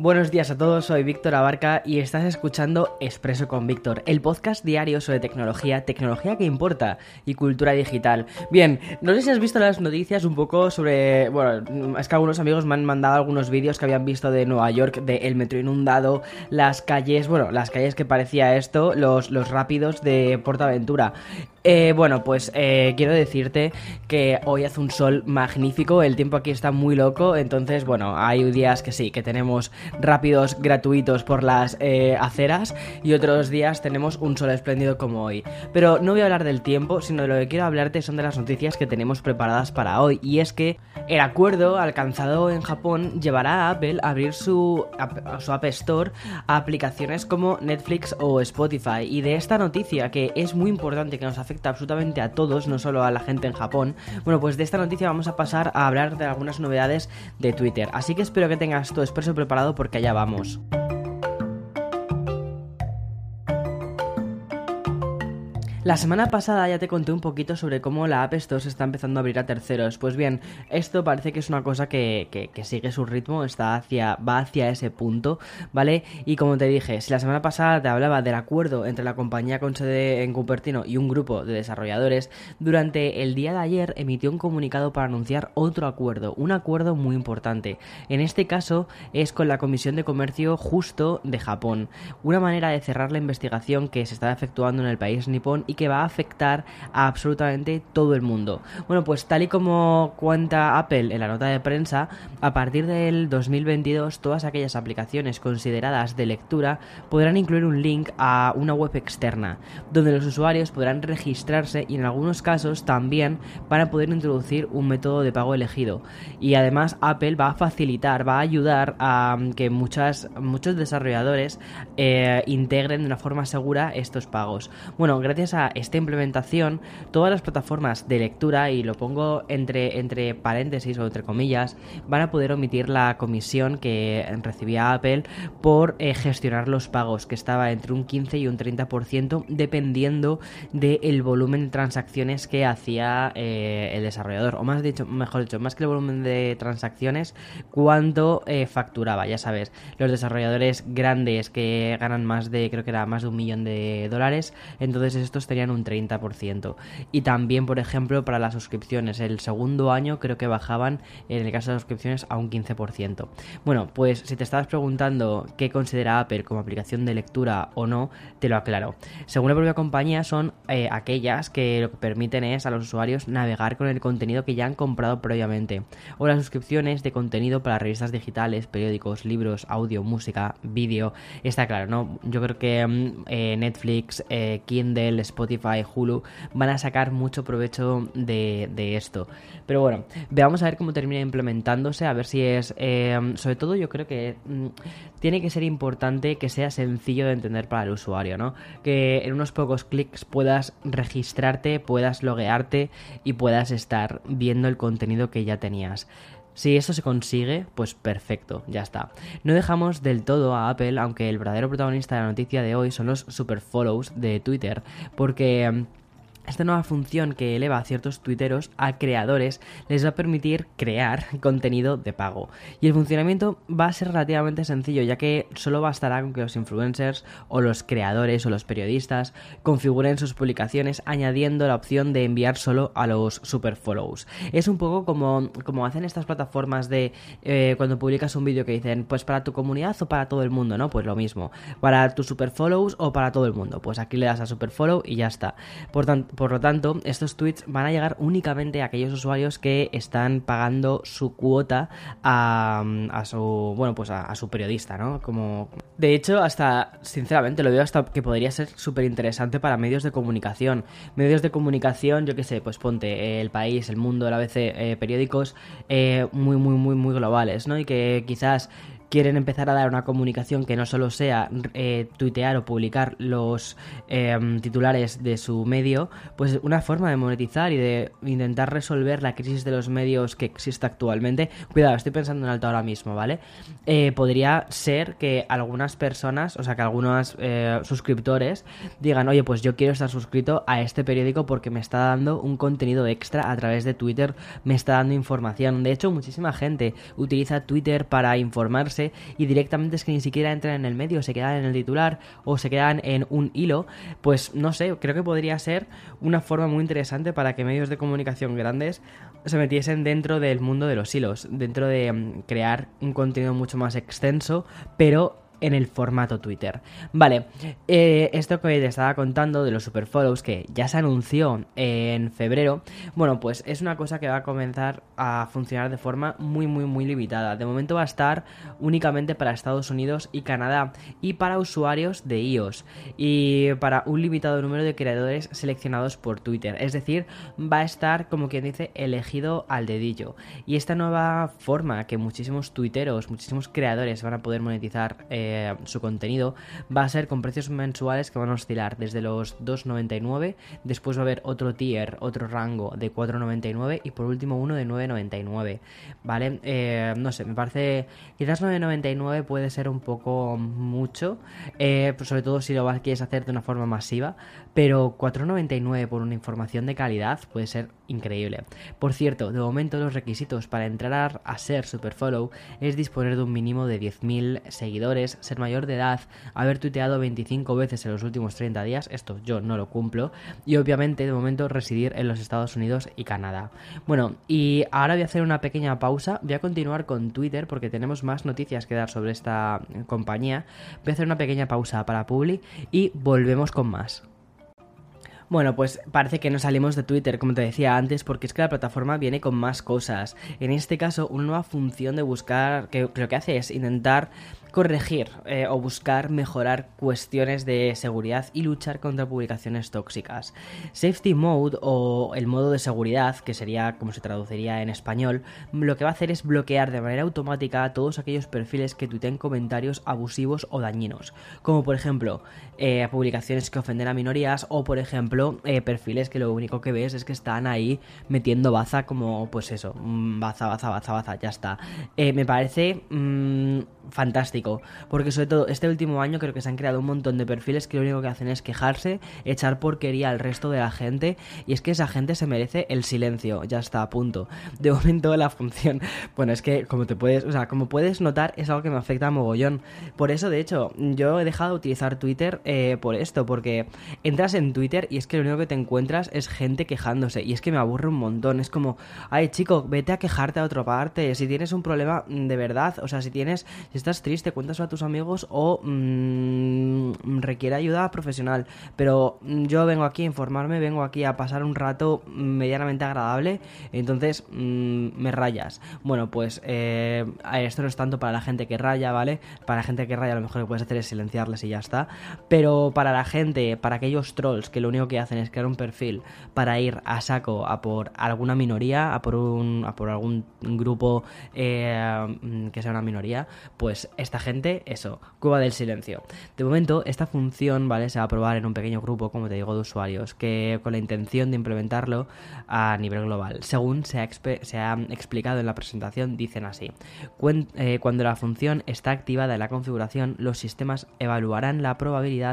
Buenos días a todos, soy Víctor Abarca y estás escuchando Expreso con Víctor, el podcast diario sobre tecnología, tecnología que importa y cultura digital. Bien, no sé si has visto las noticias un poco sobre... Bueno, es que algunos amigos me han mandado algunos vídeos que habían visto de Nueva York, de el metro inundado, las calles, bueno, las calles que parecía esto, los, los rápidos de Portaventura. Eh, bueno, pues eh, quiero decirte que hoy hace un sol magnífico, el tiempo aquí está muy loco, entonces bueno, hay días que sí, que tenemos rápidos gratuitos por las eh, aceras y otros días tenemos un sol espléndido como hoy. Pero no voy a hablar del tiempo, sino de lo que quiero hablarte son de las noticias que tenemos preparadas para hoy. Y es que el acuerdo alcanzado en Japón llevará a Apple a abrir su, su App Store a aplicaciones como Netflix o Spotify. Y de esta noticia, que es muy importante, que nos afecta absolutamente a todos, no solo a la gente en Japón, bueno, pues de esta noticia vamos a pasar a hablar de algunas novedades de Twitter. Así que espero que tengas tu expreso preparado porque allá vamos. La semana pasada ya te conté un poquito sobre cómo la App Store se está empezando a abrir a terceros. Pues bien, esto parece que es una cosa que, sigue su ritmo, está hacia, va hacia ese punto, ¿vale? Y como te dije, si la semana pasada te hablaba del acuerdo entre la compañía con sede en Cupertino y un grupo de desarrolladores, durante el día de ayer emitió un comunicado para anunciar otro acuerdo, un acuerdo muy importante. En este caso es con la Comisión de Comercio Justo de Japón, una manera de cerrar la investigación que se está efectuando en el país nipón y que va a afectar a absolutamente todo el mundo. Bueno, pues tal y como cuenta Apple en la nota de prensa, a partir del 2022 todas aquellas aplicaciones consideradas de lectura podrán incluir un link a una web externa, donde los usuarios podrán registrarse y en algunos casos también van a poder introducir un método de pago elegido. Y además Apple va a facilitar, va a ayudar a que muchas, muchos desarrolladores eh, integren de una forma segura estos pagos. Bueno, gracias a esta implementación, todas las plataformas de lectura, y lo pongo entre, entre paréntesis o entre comillas, van a poder omitir la comisión que recibía Apple por eh, gestionar los pagos, que estaba entre un 15 y un 30% dependiendo del volumen de transacciones que hacía eh, el desarrollador, o más dicho, mejor dicho, más que el volumen de transacciones, cuánto eh, facturaba, ya sabes, los desarrolladores grandes que ganan más de, creo que era más de un millón de dólares, entonces estos tenían un 30%. Y también, por ejemplo, para las suscripciones, el segundo año creo que bajaban, en el caso de las suscripciones, a un 15%. Bueno, pues si te estabas preguntando qué considera Apple como aplicación de lectura o no, te lo aclaro. Según la propia compañía, son eh, aquellas que lo que permiten es a los usuarios navegar con el contenido que ya han comprado previamente, o las suscripciones de contenido para revistas digitales, periódicos, libros, audio, música, vídeo. Está claro, ¿no? Yo creo que mm, eh, Netflix, eh, Kindle, Spotify, Hulu, van a sacar mucho provecho de, esto. Pero bueno, veamos a ver cómo termina implementándose, a ver si es... Eh, sobre todo yo creo que mm, tiene que ser importante que sea sencillo de entender para el usuario, ¿no? Que en unos pocos clics puedas registrarte, puedas loguearte y puedas estar viendo el contenido que ya tenías. Si eso se consigue, pues perfecto, ya está. No dejamos del todo a Apple, aunque el verdadero protagonista de la noticia de hoy son los super follows de Twitter, porque esta nueva función que eleva a ciertos tuiteros a creadores les va a permitir crear contenido de pago. Y el funcionamiento va a ser relativamente sencillo, ya que solo bastará con que los influencers o los creadores o los periodistas configuren sus publicaciones añadiendo la opción de enviar solo a los super follows. Es un poco como, como hacen estas plataformas de eh, cuando publicas un vídeo que dicen, pues para tu comunidad o para todo el mundo, ¿no? Pues lo mismo. Para tus super follows o para todo el mundo. Pues aquí le das a super follow y ya está. Por tanto, por lo tanto, estos tweets van a llegar únicamente a aquellos usuarios que están pagando su cuota a, su bueno pues a, su periodista, ¿no? Como de hecho hasta sinceramente lo veo hasta que podría ser súper interesante para medios de comunicación, medios de comunicación, yo qué sé, pues ponte el país, el mundo, el ABC, eh, periódicos eh, muy muy muy muy globales, ¿no? Y que quizás quieren empezar a dar una comunicación que no solo sea eh, tuitear o publicar los em, titulares de su medio, pues una forma de monetizar y de intentar resolver la crisis de los medios que existe actualmente. Cuidado, estoy pensando en alto ahora mismo, ¿vale? Eh, podría ser que algunas personas, o sea, que algunos eh, suscriptores digan, oye, pues yo quiero estar suscrito a este periódico porque me está dando un contenido extra a través de Twitter, me está dando información. De hecho, muchísima gente utiliza Twitter para informarse y directamente es que ni siquiera entran en el medio, se quedan en el titular o se quedan en un hilo, pues no sé, creo que podría ser una forma muy interesante para que medios de comunicación grandes se metiesen dentro del mundo de los hilos, dentro de mm, crear un contenido mucho más extenso, pero en el formato Twitter. Vale, eh, esto que te estaba contando de los superfollows que ya se anunció en febrero, bueno, pues es una cosa que va a comenzar a funcionar de forma muy, muy, muy limitada. De momento va a estar únicamente para Estados Unidos y Canadá y para usuarios de iOS y para un limitado número de creadores seleccionados por Twitter. Es decir, va a estar, como quien dice, elegido al dedillo. Y esta nueva forma que muchísimos tuiteros, muchísimos creadores van a poder monetizar. Eh, su contenido va a ser con precios mensuales que van a oscilar desde los 2,99, después va a haber otro tier, otro rango de 4,99 y por último uno de 9,99, ¿vale? Eh, no sé, me parece, quizás 9,99 puede ser un poco mucho, eh, pues sobre todo si lo quieres hacer de una forma masiva, pero 4,99 por una información de calidad puede ser increíble. Por cierto, de momento los requisitos para entrar a ser Superfollow es disponer de un mínimo de 10.000 seguidores, ser mayor de edad, haber tuiteado 25 veces en los últimos 30 días, esto yo no lo cumplo, y obviamente de momento residir en los Estados Unidos y Canadá. Bueno, y ahora voy a hacer una pequeña pausa, voy a continuar con Twitter porque tenemos más noticias que dar sobre esta compañía. Voy a hacer una pequeña pausa para Publi y volvemos con más. Bueno, pues parece que no salimos de Twitter, como te decía antes, porque es que la plataforma viene con más cosas. En este caso, una nueva función de buscar, que lo que hace es intentar corregir eh, o buscar mejorar cuestiones de seguridad y luchar contra publicaciones tóxicas. Safety Mode o el modo de seguridad, que sería como se traduciría en español, lo que va a hacer es bloquear de manera automática todos aquellos perfiles que tuiten comentarios abusivos o dañinos, como por ejemplo eh, publicaciones que ofenden a minorías o por ejemplo eh, perfiles que lo único que ves es que están ahí metiendo baza como pues eso, mm, baza, baza, baza, baza, ya está. me parece mm, fantástico. Porque sobre todo este último año creo que se han creado un montón de perfiles que lo único que hacen es quejarse, echar porquería al resto de la gente. Y es que esa gente se merece el silencio. Ya está, a punto. De momento la función. Bueno, es que como te puedes. O sea, como puedes notar, es algo que me afecta a mogollón. Por eso, de hecho, yo he dejado de utilizar Twitter eh, por esto. Porque entras en Twitter y es que lo único que te encuentras es gente quejándose. Y es que me aburre un montón. Es como, ay chico, vete a quejarte a otra parte. Si tienes un problema de verdad, o sea, si tienes estás triste, cuéntaselo a tus amigos o mm, requiere ayuda profesional. Pero mm, yo vengo aquí a informarme, vengo aquí a pasar un rato medianamente agradable, entonces mm, me rayas. Bueno, pues eh, esto no es tanto para la gente que raya, ¿vale? Para la gente que raya lo mejor que puedes hacer es silenciarles y ya está. Para la gente, para aquellos trolls que lo único que hacen es crear un perfil para ir a saco a por alguna minoría, a por, un, a por algún grupo eh, que sea una minoría, pues esta gente, eso, cuba del silencio. De momento, esta función, ¿vale? Se va a probar en un pequeño grupo, como te digo, de usuarios, que con la intención de implementarlo a nivel global. Según se ha, se ha explicado en la presentación, dicen así. Eh, cuando la función está activada en la configuración, los sistemas evaluarán la probabilidad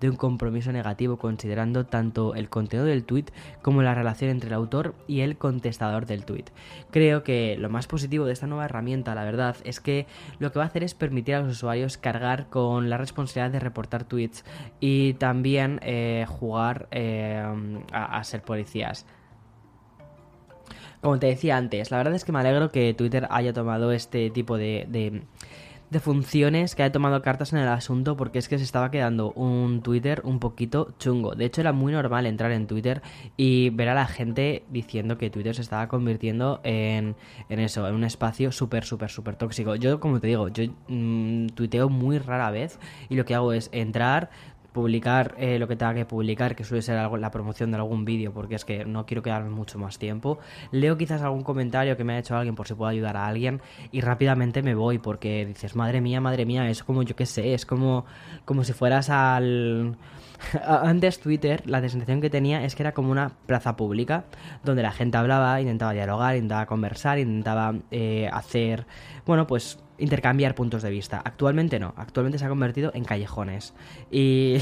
de un compromiso negativo considerando tanto el contenido del tweet como la relación entre el autor y el contestador del tweet. Creo que lo más positivo de esta nueva herramienta, la verdad, es que lo que va a hacer es permitir a los usuarios cargar con la responsabilidad de reportar tweets y también eh, jugar eh, a, ser policías. Como te decía antes, la verdad es que me alegro que Twitter haya tomado este tipo de de funciones que ha tomado cartas en el asunto porque es que se estaba quedando un Twitter un poquito chungo. De hecho, era muy normal entrar en Twitter y ver a la gente diciendo que Twitter se estaba convirtiendo en, en eso, en un espacio súper, súper, súper tóxico. Yo, como te digo, yo mm, tuiteo muy rara vez y lo que hago es entrar, publicar eh, lo que tenga que publicar, que suele ser algo, la promoción de algún vídeo, porque es que no quiero quedarme mucho más tiempo. Leo quizás algún comentario que me ha hecho alguien por si puedo ayudar a alguien y rápidamente me voy porque dices, madre mía, madre mía, es como yo qué sé, es como, como si fueras al... Antes Twitter, la sensación que tenía es que era como una plaza pública donde la gente hablaba, intentaba dialogar, intentaba conversar, intentaba eh, hacer, bueno, pues intercambiar puntos de vista. Actualmente no, actualmente se ha convertido en callejones. Y,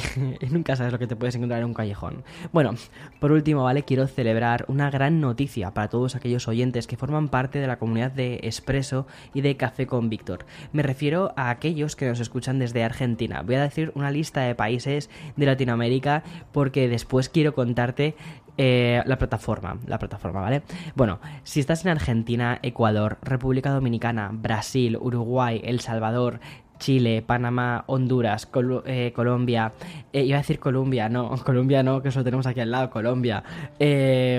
nunca sabes lo que te puedes encontrar en un callejón. Bueno, por último, ¿vale? Quiero celebrar una gran noticia para todos aquellos oyentes que forman parte de la comunidad de Expreso y de Café con Víctor. Me refiero a aquellos que nos escuchan desde Argentina. Voy a decir una lista de países de Latinoamérica porque después quiero contarte eh, la plataforma, la plataforma, ¿vale? Bueno, si estás en Argentina, Ecuador, República Dominicana, Brasil, Uruguay, El Salvador, Chile, Panamá, Honduras, eh, Colombia, eh, iba a decir Colombia, no, Colombia no, que eso lo tenemos aquí al lado, Colombia,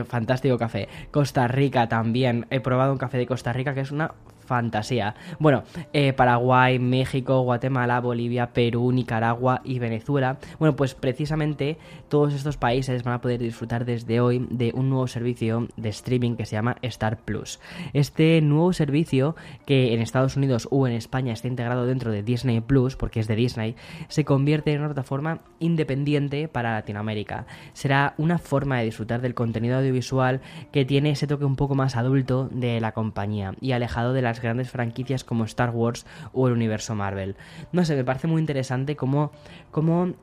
fantástico café, Costa Rica también, he probado un café de Costa Rica que es una fantasía. Bueno, eh, Paraguay, México, Guatemala, Bolivia, Perú, Nicaragua y Venezuela. Bueno, pues precisamente todos estos países van a poder disfrutar desde hoy de un nuevo servicio de streaming que se llama Star Plus. Este nuevo servicio que en Estados Unidos o en España está integrado dentro de Disney Plus, porque es de Disney, se convierte en una plataforma independiente para Latinoamérica. Será una forma de disfrutar del contenido audiovisual que tiene ese toque un poco más adulto de la compañía y alejado de las grandes franquicias como Star Wars o el universo Marvel. No sé, me parece muy interesante cómo,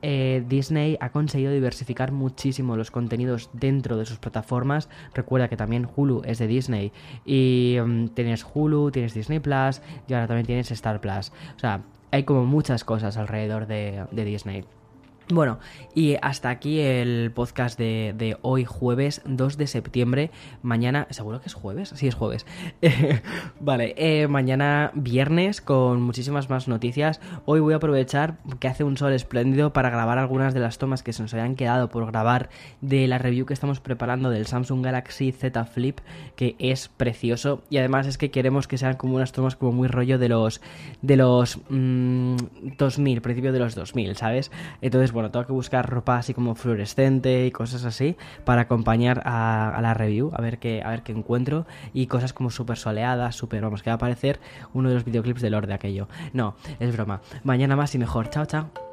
eh, Disney ha conseguido diversificar muchísimo los contenidos dentro de sus plataformas. Recuerda que también Hulu es de Disney y mm, tienes Hulu, tienes Disney Plus y ahora también tienes Star Plus. O sea, hay como muchas cosas alrededor de Disney. Bueno, y hasta aquí el podcast de, hoy jueves 2 de septiembre. Mañana, ¿seguro que es jueves? Sí, es jueves. vale, eh, mañana viernes con muchísimas más noticias. Hoy voy a aprovechar que hace un sol espléndido para grabar algunas de las tomas que se nos habían quedado por grabar de la review que estamos preparando del Samsung Galaxy Z Flip, que es precioso. Y además es que queremos que sean como unas tomas como muy rollo de los, de los 2000, mm, principio de los 2000, ¿sabes? Entonces, bueno, tengo que buscar ropa así como fluorescente y cosas así para acompañar a, la review, a ver qué, a ver qué encuentro. Y cosas como súper soleadas, súper, vamos, que va a aparecer uno de los videoclips de Lord de aquello. No, es broma. Mañana más y mejor. Chao, chao.